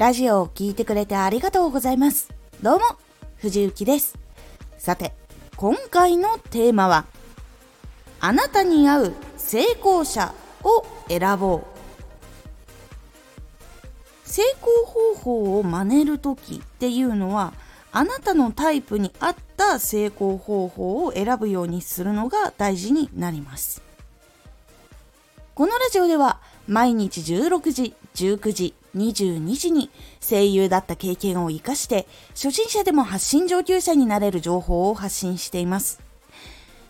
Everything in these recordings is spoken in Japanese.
ラジオを聴いてくれてありがとうございます。どうも、藤幸です。さて、今回のテーマは、あなたに合う成功者を選ぼう。成功方法を真似る時っていうのは、あなたのタイプに合った成功方法を選ぶようにするのが大事になります。このラジオでは毎日16時、19時、22時に声優だった経験を活かして初心者でも発信上級者になれる情報を発信しています。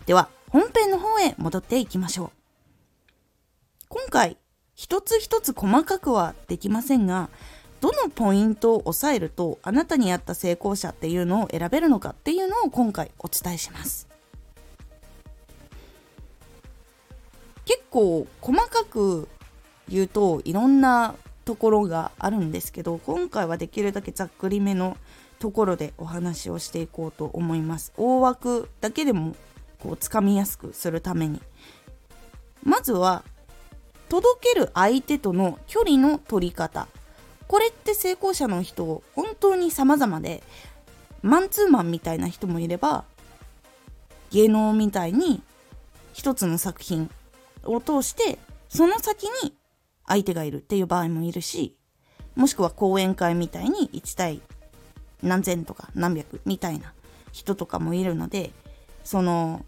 では本編の方へ戻っていきましょう。今回一つ一つ細かくはできませんがどのポイントを押さえるとあなたに合った成功者っていうのを選べるのかっていうのを今回お伝えします。結構細かく言うといろんなところがあるんですけど今回はできるだけざっくりめのところでお話をしていこうと思います。大枠だけでもこうつかみやすくするために。まずは届ける相手との距離の取り方。これって成功者の人本当に様々でマンツーマンみたいな人もいれば芸能みたいに一つの作品を通してその先に相手がいるっていう場合もいるしもしくは講演会みたいに1対何千とか何百みたいな人とかもいるのでその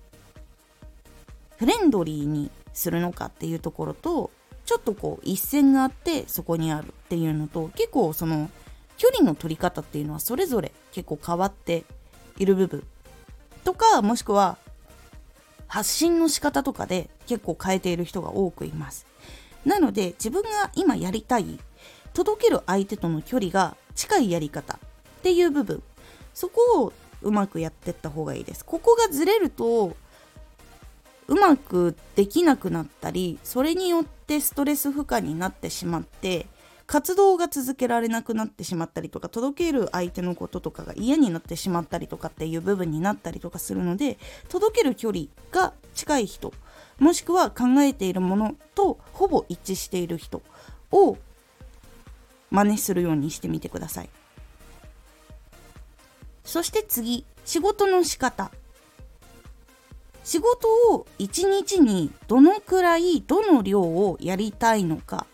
フレンドリーにするのかっていうところとちょっとこう一線があってそこにあるっていうのと結構その距離の取り方っていうのはそれぞれ結構変わっている部分とかもしくは発信の仕方とかで結構変えている人が多くいます。なので自分が今やりたい届ける相手との距離が近いやり方っていう部分。そこをうまくやってった方がいいです。ここがずれるとうまくできなくなったりそれによってストレス負荷になってしまって活動が続けられなくなってしまったりとか届ける相手のこととかが嫌になってしまったりとかっていう部分になったりとかするので届ける距離が近い人もしくは考えているものとほぼ一致している人を真似するようにしてみてください。そして次仕事の仕方。仕事を1日にどのくらいどの量をやりたいのか。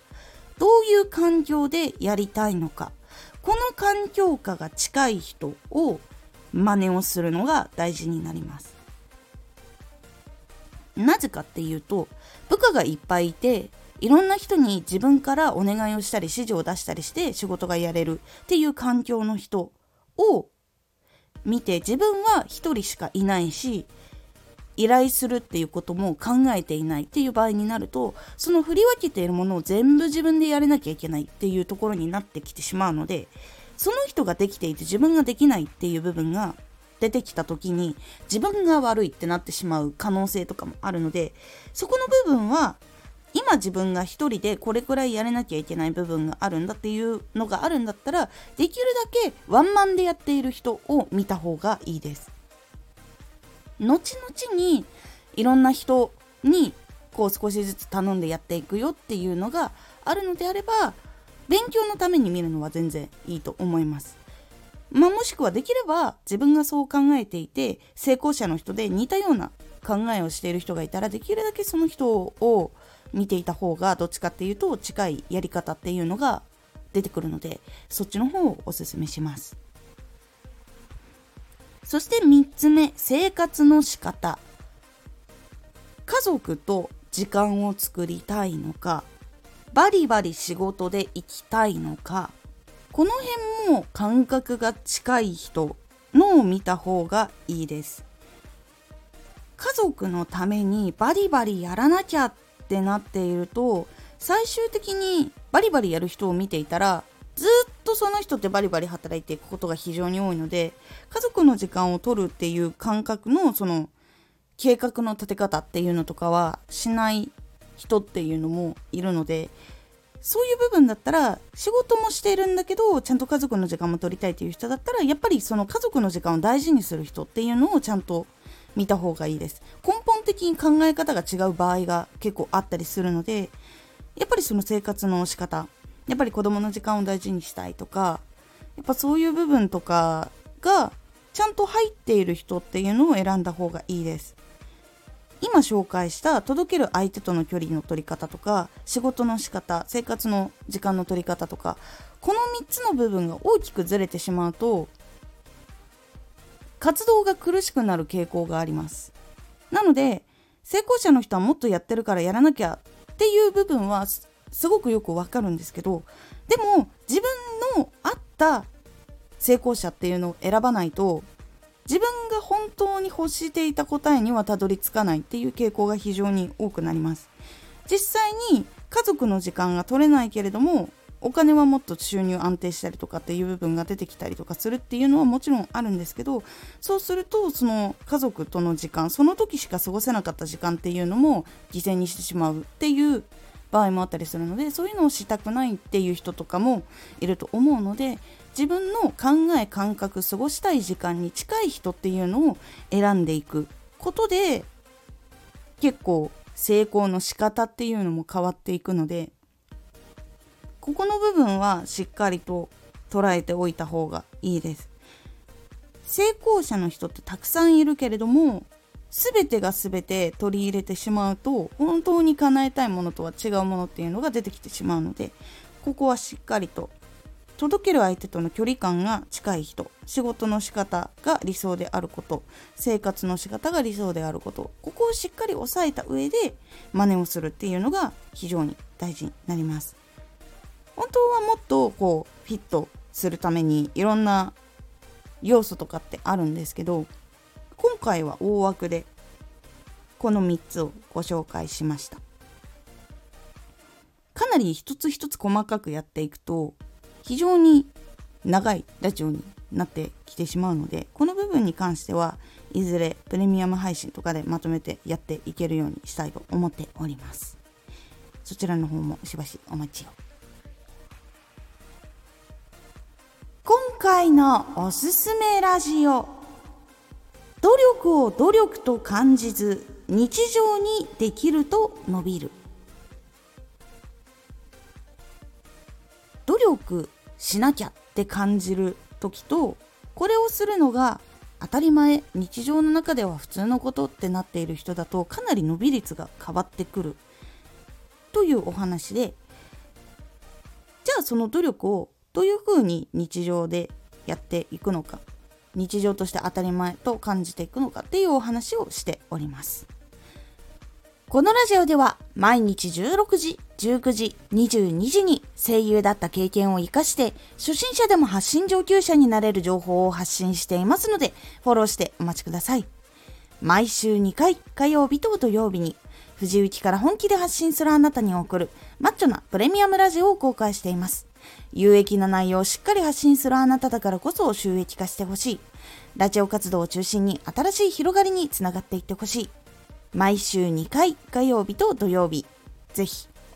どういう環境でやりたいのか。この環境下が近い人を真似をするのが大事になります。なぜかっていうと部下がいっぱいいていろんな人に自分からお願いをしたり指示を出したりして仕事がやれるっていう環境の人を見て自分は1人しかいないし依頼するっていうことも考えていないっていう場合になるとその振り分けているものを全部自分でやれなきゃいけないっていうところになってきてしまうのでその人ができていて自分ができないっていう部分が出てきた時に自分が悪いってなってしまう可能性とかもあるのでそこの部分は今自分が一人でこれくらいやれなきゃいけない部分があるんだっていうのがあるんだったらできるだけワンマンでやっている人を見た方がいいです。後々にいろんな人にこう少しずつ頼んでやっていくよっていうのがあるのであれば勉強のために見るのは全然いいと思います。まあ、もしくはできれば自分がそう考えていて成功者の人で似たような考えをしている人がいたらできるだけその人を見ていた方がどっちかっていうと近いやり方っていうのが出てくるのでそっちの方をおすすめします。そして3つ目、生活の仕方。家族と時間を作りたいのか、バリバリ仕事で行きたいのか、この辺も感覚が近い人のを見た方がいいです。家族のためにバリバリやらなきゃってなっていると最終的にバリバリやる人を見ていたらずっとその人ってバリバリ働いていくことが非常に多いので家族の時間を取るっていう感覚のその計画の立て方っていうのとかはしない人っていうのもいるのでそういう部分だったら仕事もしているんだけどちゃんと家族の時間も取りたいっていう人だったらやっぱりその家族の時間を大事にする人っていうのをちゃんと見た方がいいです。根本的に考え方が違う場合が結構あったりするのでやっぱりその生活の仕方やっぱり子供の時間を大事にしたいとかやっぱそういう部分とかがちゃんと入っている人っていうのを選んだ方がいいです。今紹介した届ける相手との距離の取り方とか仕事の仕方生活の時間の取り方とかこの3つの部分が大きくずれてしまうと活動が苦しくなる傾向があります。なので成功者の人はもっとやってるからやらなきゃっていう部分はすごくよくわかるんですけどでも自分の合った成功者っていうのを選ばないと自分が本当に欲していた答えにはたどり着かないっていう傾向が非常に多くなります。実際に家族の時間が取れないけれどもお金はもっと収入安定したりとかっていう部分が出てきたりとかするっていうのはもちろんあるんですけどそうするとその家族との時間その時しか過ごせなかった時間っていうのも犠牲にしてしまうっていう場合もあったりするのでそういうのをしたくないっていう人とかもいると思うので自分の考え感覚過ごしたい時間に近い人っていうのを選んでいくことで結構成功の仕方っていうのも変わっていくのでここの部分はしっかりと捉えておいた方がいいです。成功者の人ってたくさんいるけれども全てが全て取り入れてしまうと本当に叶えたいものとは違うものっていうのが出てきてしまうのでここはしっかりと届ける相手との距離感が近い人仕事の仕方が理想であること生活の仕方が理想であることここをしっかり押さえた上で真似をするっていうのが非常に大事になります。本当はもっとこうフィットするためにいろんな要素とかってあるんですけど今回は大枠でこの3つをご紹介しました。かなり一つ一つ細かくやっていくと非常に長いラジオになってきてしまうのでこの部分に関してはいずれプレミアム配信とかでまとめてやっていけるようにしたいと思っております。そちらの方もしばしお待ちを。今回のおすすめラジオ。努力を努力と感じず日常にできると伸びる。努力しなきゃって感じる時とこれをするのが当たり前日常の中では普通のことってなっている人だとかなり伸び率が変わってくるというお話でじゃあその努力をどういうふうに日常でやっていくのか日常として当たり前と感じていくのかっていうお話をしております。このラジオでは毎日16時、19時、22時に声優だった経験を活かして初心者でも発信上級者になれる情報を発信していますのでフォローしてお待ちください。毎週2回火曜日と土曜日に藤雪から本気で発信するあなたに送るマッチョなプレミアムラジオを公開しています。有益な内容をしっかり発信するあなただからこそ収益化してほしい。ラジオ活動を中心に新しい広がりにつながっていってほしい。毎週2回火曜日と土曜日ぜひ